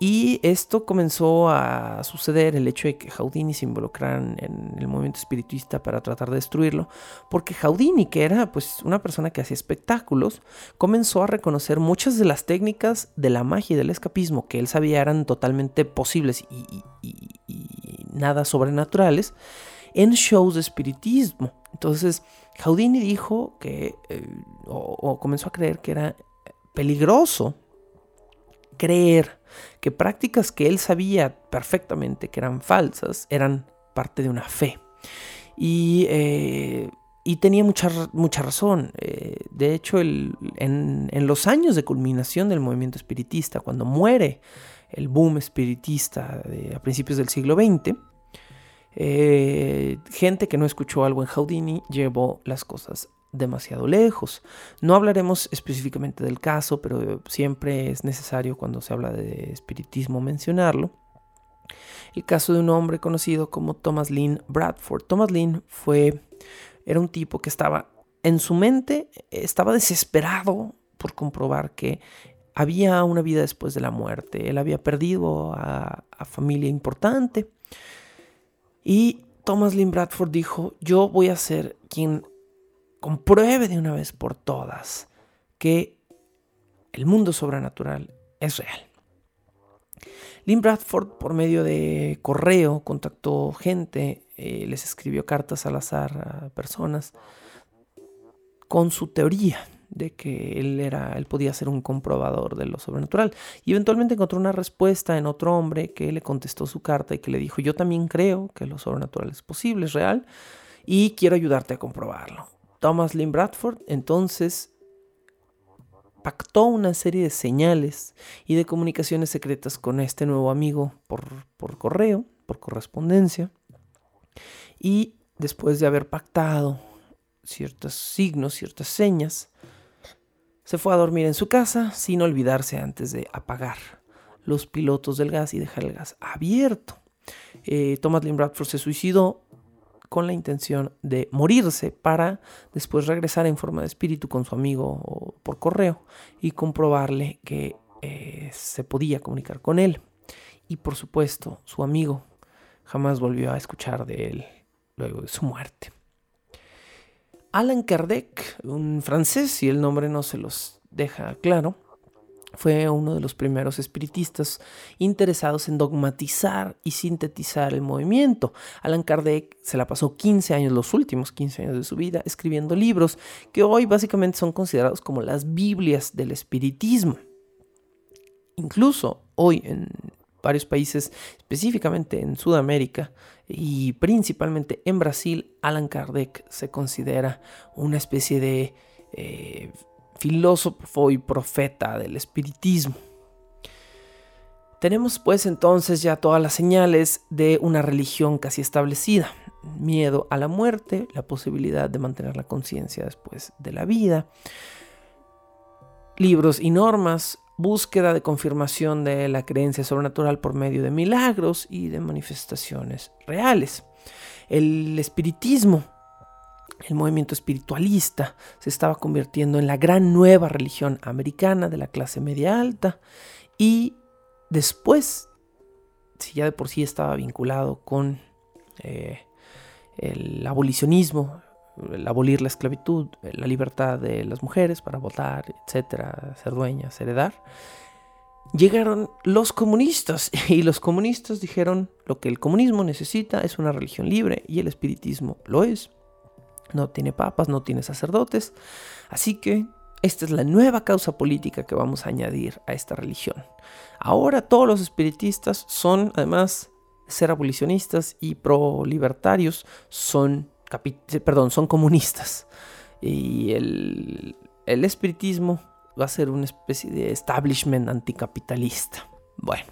Y esto comenzó a suceder, el hecho de que Houdini se involucraran en el movimiento espiritista para tratar de destruirlo, porque Houdini, que era pues una persona que hacía espectáculos, comenzó a reconocer muchas de las técnicas de la magia y del escapismo que él sabía eran totalmente posibles y, nada sobrenaturales en shows de espiritismo. Entonces, Houdini dijo que, eh, o comenzó a creer que era peligroso creer que prácticas que él sabía perfectamente que eran falsas eran parte de una fe. Y, eh, tenía mucha, mucha razón. Eh, de hecho, en, los años de culminación del movimiento espiritista, cuando muere el boom espiritista a principios del siglo XX, eh, gente que no escuchó algo en Houdini llevó las cosas demasiado lejos. No hablaremos específicamente del caso, pero siempre es necesario cuando se habla de espiritismo mencionarlo. El caso de un hombre conocido como Thomas Lynn Bradford. Thomas Lynn fue era un tipo que estaba en su mente estaba desesperado por comprobar que había una vida después de la muerte. Él había perdido a, familia importante. Y Thomas Lynn Bradford dijo, yo voy a ser quien compruebe de una vez por todas que el mundo sobrenatural es real. Lynn Bradford, por medio de correo, contactó gente, eh, les escribió cartas al azar a personas con su teoría de que él era, él podía ser un comprobador de lo sobrenatural. Y eventualmente encontró una respuesta en otro hombre que le contestó su carta y que le dijo: Yo también creo que lo sobrenatural es posible, es real, y quiero ayudarte a comprobarlo. Thomas Lynn Bradford entonces pactó una serie de señales y de comunicaciones secretas con este nuevo amigo por, por correo, por correspondencia. Y después de haber pactado ciertos signos, ciertas señas, se fue a dormir en su casa sin olvidarse antes de apagar los pilotos del gas y dejar el gas abierto. Eh, Thomas Lynn Bradford se suicidó con la intención de morirse para después regresar en forma de espíritu con su amigo por correo y comprobarle que eh, se podía comunicar con él. Y por supuesto, su amigo jamás volvió a escuchar de él luego de su muerte. Alan Kardec, un francés, si el nombre no se los deja claro, fue uno de los primeros espiritistas interesados en dogmatizar y sintetizar el movimiento. Alan Kardec se la pasó 15 años, los últimos 15 años de su vida, escribiendo libros que hoy básicamente son considerados como las Biblias del espiritismo. Incluso hoy en varios países, específicamente en Sudamérica y principalmente en Brasil, Alan Kardec se considera una especie de eh, filósofo y profeta del espiritismo. Tenemos pues entonces ya todas las señales de una religión casi establecida. Miedo a la muerte, la posibilidad de mantener la conciencia después de la vida, libros y normas, búsqueda de confirmación de la creencia sobrenatural por medio de milagros y de manifestaciones reales. El espiritismo el movimiento espiritualista se estaba convirtiendo en la gran nueva religión americana de la clase media alta y después, si ya de por sí estaba vinculado con eh, el abolicionismo, el abolir la esclavitud, la libertad de las mujeres para votar, etcétera, ser dueñas, heredar, llegaron los comunistas y los comunistas dijeron lo que el comunismo necesita es una religión libre y el espiritismo lo es no tiene papas, no tiene sacerdotes. Así que esta es la nueva causa política que vamos a añadir a esta religión. Ahora todos los espiritistas son, además de ser abolicionistas y pro-libertarios, son, perdón, son comunistas. Y el, espiritismo va a ser una especie de establishment anticapitalista. Bueno.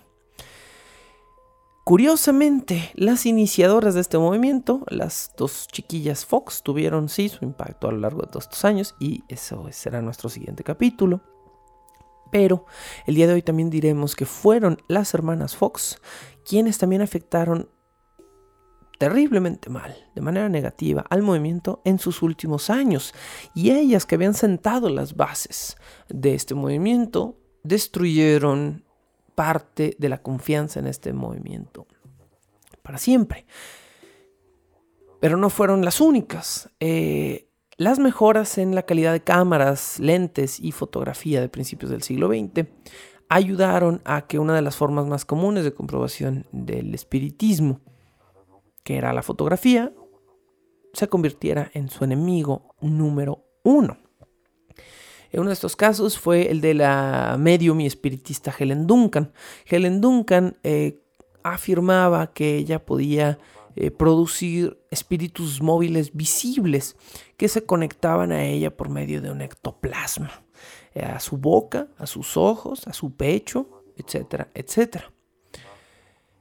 Curiosamente, las iniciadoras de este movimiento, las dos chiquillas Fox, tuvieron sí su impacto a lo largo de estos años y eso será nuestro siguiente capítulo. Pero el día de hoy también diremos que fueron las hermanas Fox quienes también afectaron terriblemente mal, de manera negativa, al movimiento en sus últimos años. Y ellas que habían sentado las bases de este movimiento, destruyeron parte de la confianza en este movimiento para siempre. Pero no fueron las únicas. Eh, las mejoras en la calidad de cámaras, lentes y fotografía de principios del siglo XX ayudaron a que una de las formas más comunes de comprobación del espiritismo, que era la fotografía, se convirtiera en su enemigo número uno. Uno de estos casos fue el de la medium y espiritista Helen Duncan. Helen Duncan eh, afirmaba que ella podía eh, producir espíritus móviles visibles que se conectaban a ella por medio de un ectoplasma, eh, a su boca, a sus ojos, a su pecho, etcétera, etcétera.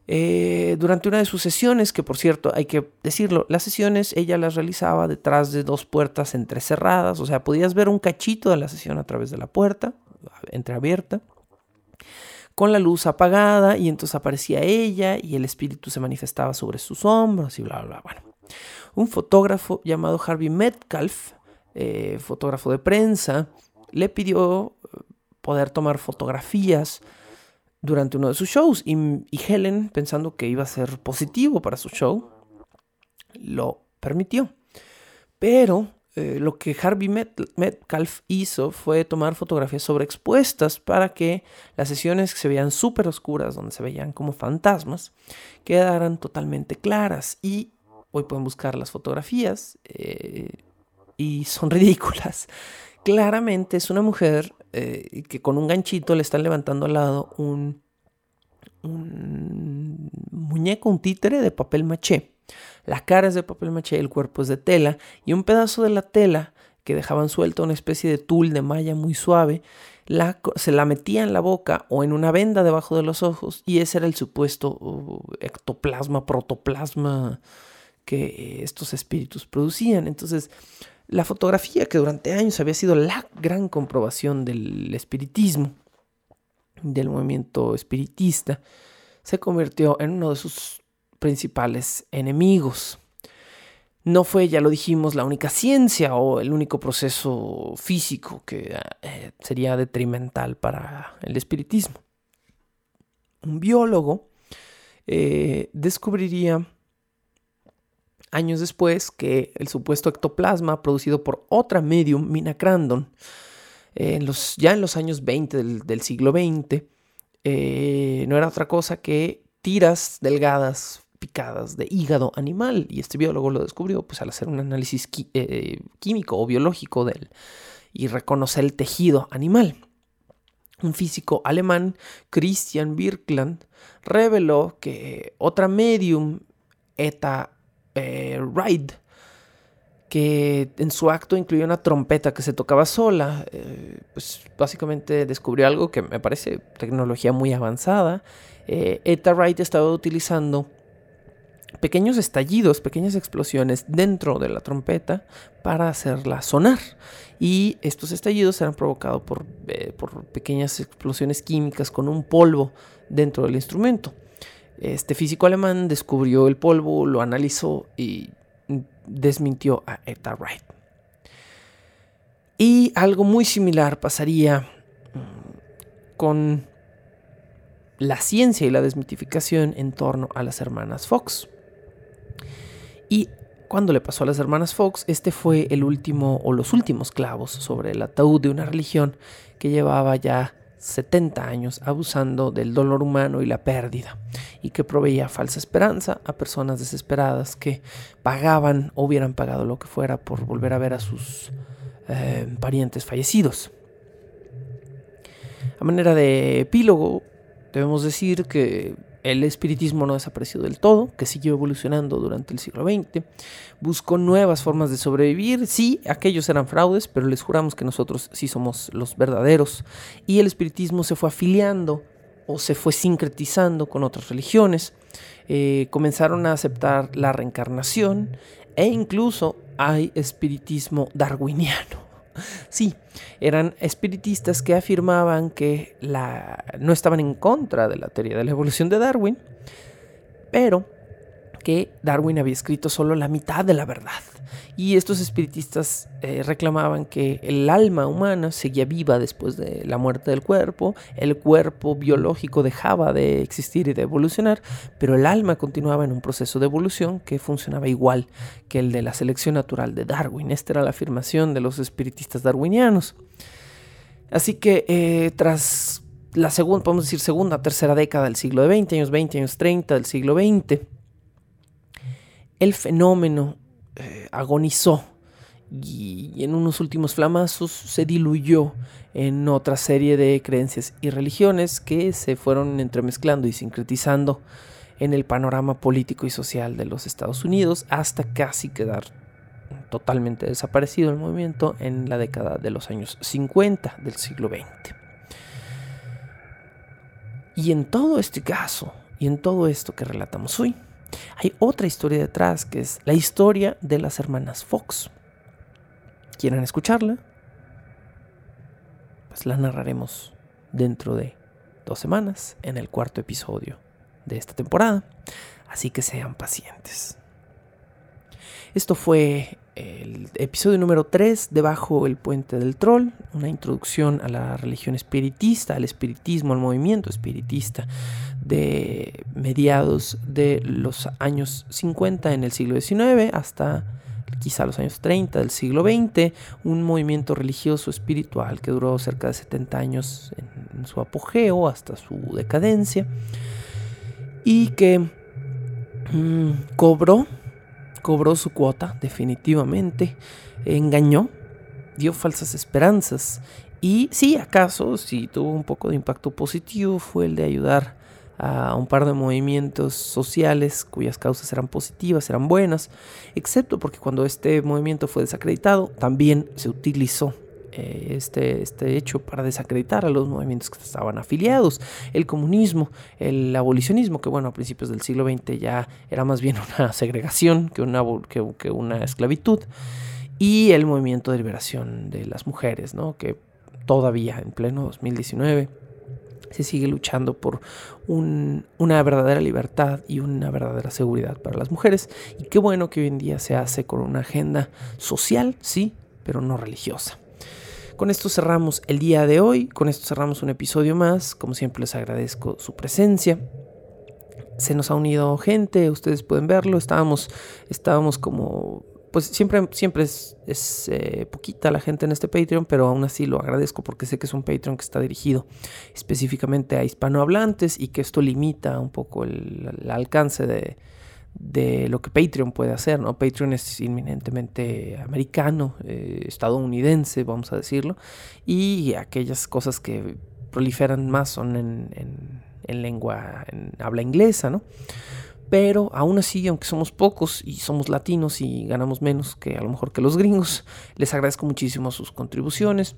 Eh, durante una de sus sesiones, que por cierto hay que decirlo, las sesiones ella las realizaba detrás de dos puertas entrecerradas, o sea, podías ver un cachito de la sesión a través de la puerta, entreabierta, con la luz apagada y entonces aparecía ella y el espíritu se manifestaba sobre sus hombros y bla, bla, bla. Bueno, un fotógrafo llamado Harvey Metcalf, eh, fotógrafo de prensa, le pidió eh, poder tomar fotografías durante uno de sus shows y, Helen, pensando que iba a ser positivo para su show, lo permitió. Pero eh, lo que Harvey Metcalf hizo fue tomar fotografías sobreexpuestas para que las sesiones que se veían súper oscuras, donde se veían como fantasmas, quedaran totalmente claras. Y hoy pueden buscar las fotografías eh, y son ridículas. Claramente es una mujer eh, que con un ganchito le están levantando al lado un, un muñeco, un títere de papel maché. La cara es de papel maché, el cuerpo es de tela y un pedazo de la tela que dejaban suelta una especie de tul de malla muy suave, se la metía en la boca o en una venda debajo de los ojos y ese era el supuesto uh, ectoplasma, protoplasma que estos espíritus producían. Entonces, la fotografía, que durante años había sido la gran comprobación del espiritismo, del movimiento espiritista, se convirtió en uno de sus principales enemigos. No fue, ya lo dijimos, la única ciencia o el único proceso físico que eh, sería detrimental para el espiritismo. Un biólogo eh, descubriría años después que el supuesto ectoplasma producido por otra medium, Mina Crandon, en los, ya en los años 20 del, siglo XX, eh, no era otra cosa que tiras delgadas picadas de hígado animal y este biólogo lo descubrió pues al hacer un análisis eh, químico o biológico del y reconocer el tejido animal. Un físico alemán, Christian Birkland, reveló que otra medium, Eta eh, Ride, que en su acto incluyó una trompeta que se tocaba sola, eh, pues básicamente descubrió algo que me parece tecnología muy avanzada. Eh, Eta Wright estaba utilizando pequeños estallidos, pequeñas explosiones dentro de la trompeta para hacerla sonar. Y estos estallidos eran provocados por, eh, por pequeñas explosiones químicas con un polvo dentro del instrumento. Este físico alemán descubrió el polvo, lo analizó y desmintió a Eta Wright. Y algo muy similar pasaría mm, con la ciencia y la desmitificación en torno a las hermanas Fox. Y cuando le pasó a las hermanas Fox, este fue el último o los últimos clavos sobre el ataúd de una religión que llevaba ya 70 años abusando del dolor humano y la pérdida, y que proveía falsa esperanza a personas desesperadas que pagaban o hubieran pagado lo que fuera por volver a ver a sus eh, parientes fallecidos. A manera de epílogo, debemos decir que el espiritismo no desapareció del todo, que siguió evolucionando durante el siglo XX. Buscó nuevas formas de sobrevivir. Sí, aquellos eran fraudes, pero les juramos que nosotros sí somos los verdaderos. Y el espiritismo se fue afiliando o se fue sincretizando con otras religiones. Eh, comenzaron a aceptar la reencarnación e incluso hay espiritismo darwiniano. Sí, eran espiritistas que afirmaban que la, no estaban en contra de la teoría de la evolución de Darwin, pero que Darwin había escrito solo la mitad de la verdad. Y estos espiritistas eh, reclamaban que el alma humana seguía viva después de la muerte del cuerpo, el cuerpo biológico dejaba de existir y de evolucionar, pero el alma continuaba en un proceso de evolución que funcionaba igual que el de la selección natural de Darwin. Esta era la afirmación de los espiritistas darwinianos. Así que eh, tras la segunda, podemos decir segunda, tercera década del siglo XX, años 20, años 30 del siglo XX, el fenómeno eh, agonizó y, en unos últimos flamazos se diluyó en otra serie de creencias y religiones que se fueron entremezclando y sincretizando en el panorama político y social de los Estados Unidos hasta casi quedar totalmente desaparecido el movimiento en la década de los años 50 del siglo XX. Y en todo este caso, y en todo esto que relatamos hoy, hay otra historia detrás que es la historia de las hermanas Fox. ¿Quieren escucharla? Pues la narraremos dentro de dos semanas en el cuarto episodio de esta temporada. Así que sean pacientes. Esto fue el episodio número 3 Debajo el puente del troll, una introducción a la religión espiritista, al espiritismo, al movimiento espiritista de mediados de los años 50 en el siglo XIX hasta quizá los años 30 del siglo XX, un movimiento religioso espiritual que duró cerca de 70 años en, su apogeo hasta su decadencia y que mm, cobró cobró su cuota, definitivamente, engañó, dio falsas esperanzas y si acaso, si tuvo un poco de impacto positivo, fue el de ayudar a un par de movimientos sociales cuyas causas eran positivas, eran buenas, excepto porque cuando este movimiento fue desacreditado, también se utilizó eh, este, este hecho para desacreditar a los movimientos que estaban afiliados. El comunismo, el abolicionismo, que bueno, a principios del siglo XX ya era más bien una segregación que una, que, que una esclavitud. Y el movimiento de liberación de las mujeres, ¿no? que todavía en pleno 2019 se sigue luchando por una verdadera libertad y una verdadera seguridad para las mujeres. Y qué bueno que hoy en día se hace con una agenda social, sí, pero no religiosa. Con esto cerramos el día de hoy, con esto cerramos un episodio más, como siempre les agradezco su presencia. Se nos ha unido gente, ustedes pueden verlo, estábamos, estábamos como pues siempre, siempre es, eh, poquita la gente en este Patreon, pero aún así lo agradezco porque sé que es un Patreon que está dirigido específicamente a hispanohablantes y que esto limita un poco el, alcance de, lo que Patreon puede hacer, ¿no? Patreon es inminentemente americano, eh, estadounidense, vamos a decirlo, y aquellas cosas que proliferan más son en, en lengua, en habla inglesa, ¿no? Pero aún así, aunque somos pocos y somos latinos y ganamos menos que a lo mejor que los gringos, les agradezco muchísimo sus contribuciones.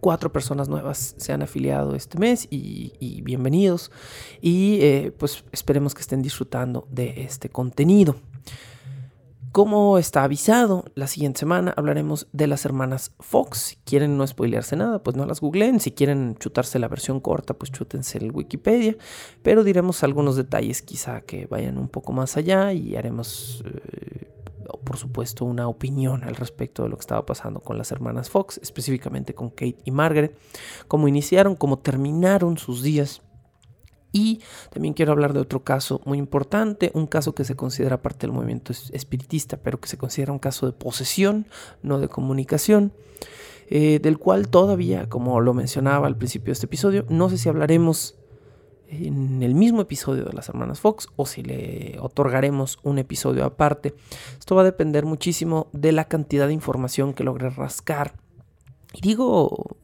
Cuatro personas nuevas se han afiliado este mes y, bienvenidos. Y eh, pues esperemos que estén disfrutando de este contenido. Como está avisado, la siguiente semana hablaremos de las hermanas Fox. Si quieren no spoilearse nada, pues no las googleen. Si quieren chutarse la versión corta, pues chútense el Wikipedia. Pero diremos algunos detalles quizá que vayan un poco más allá y haremos, eh, por supuesto, una opinión al respecto de lo que estaba pasando con las hermanas Fox, específicamente con Kate y Margaret. Cómo iniciaron, cómo terminaron sus días y también quiero hablar de otro caso muy importante, un caso que se considera parte del movimiento espiritista, pero que se considera un caso de posesión, no de comunicación, eh, del cual todavía, como lo mencionaba al principio de este episodio, no sé si hablaremos en el mismo episodio de las hermanas Fox o si le otorgaremos un episodio aparte. Esto va a depender muchísimo de la cantidad de información que logre rascar. Y digo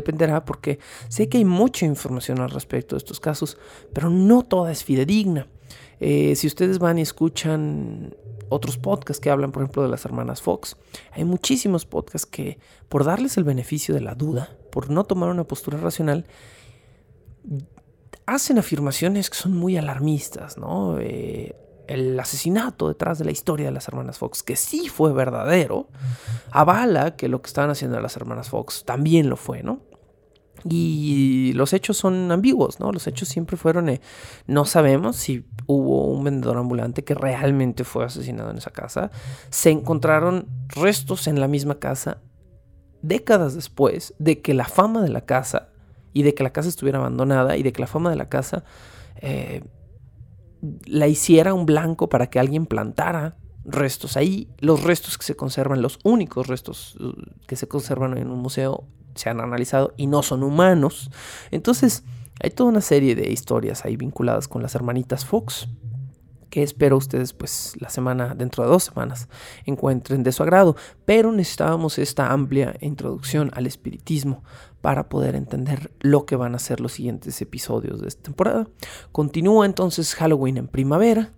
dependerá porque sé que hay mucha información al respecto de estos casos, pero no toda es fidedigna. Eh, si ustedes van y escuchan otros podcasts que hablan, por ejemplo, de las hermanas Fox, hay muchísimos podcasts que, por darles el beneficio de la duda, por no tomar una postura racional, hacen afirmaciones que son muy alarmistas, ¿no? Eh, el asesinato detrás de la historia de las hermanas Fox, que sí fue verdadero, avala que lo que estaban haciendo las hermanas Fox también lo fue, ¿no? Y los hechos son ambiguos, ¿no? Los hechos siempre fueron, eh, no sabemos si hubo un vendedor ambulante que realmente fue asesinado en esa casa. Se encontraron restos en la misma casa décadas después de que la fama de la casa y de que la casa estuviera abandonada y de que la fama de la casa eh, la hiciera un blanco para que alguien plantara restos ahí. Los restos que se conservan, los únicos restos uh, que se conservan en un museo, se han analizado y no son humanos. Entonces, hay toda una serie de historias ahí vinculadas con las hermanitas Fox que espero ustedes pues la semana, dentro de dos semanas, encuentren de su agrado. Pero necesitábamos esta amplia introducción al espiritismo para poder entender lo que van a ser los siguientes episodios de esta temporada. Continúa entonces Halloween en primavera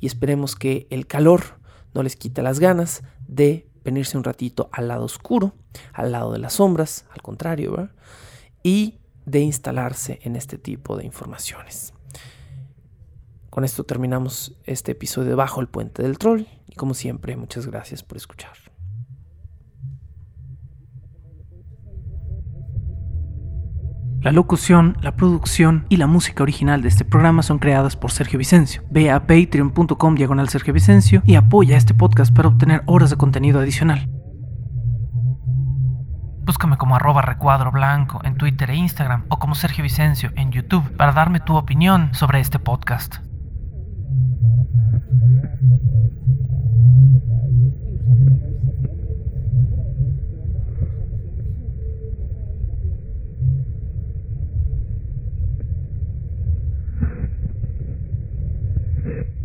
y esperemos que el calor no les quite las ganas de venirse un ratito al lado oscuro, al lado de las sombras, al contrario, ¿verdad? y de instalarse en este tipo de informaciones. Con esto terminamos este episodio de Bajo el Puente del Troll y como siempre muchas gracias por escuchar. La locución, la producción y la música original de este programa son creadas por Sergio Vicencio. Ve a patreon.com diagonal Sergio Vicencio y apoya este podcast para obtener horas de contenido adicional. Búscame como arroba recuadro en Twitter e Instagram o como Sergio Vicencio en YouTube para darme tu opinión sobre este podcast. you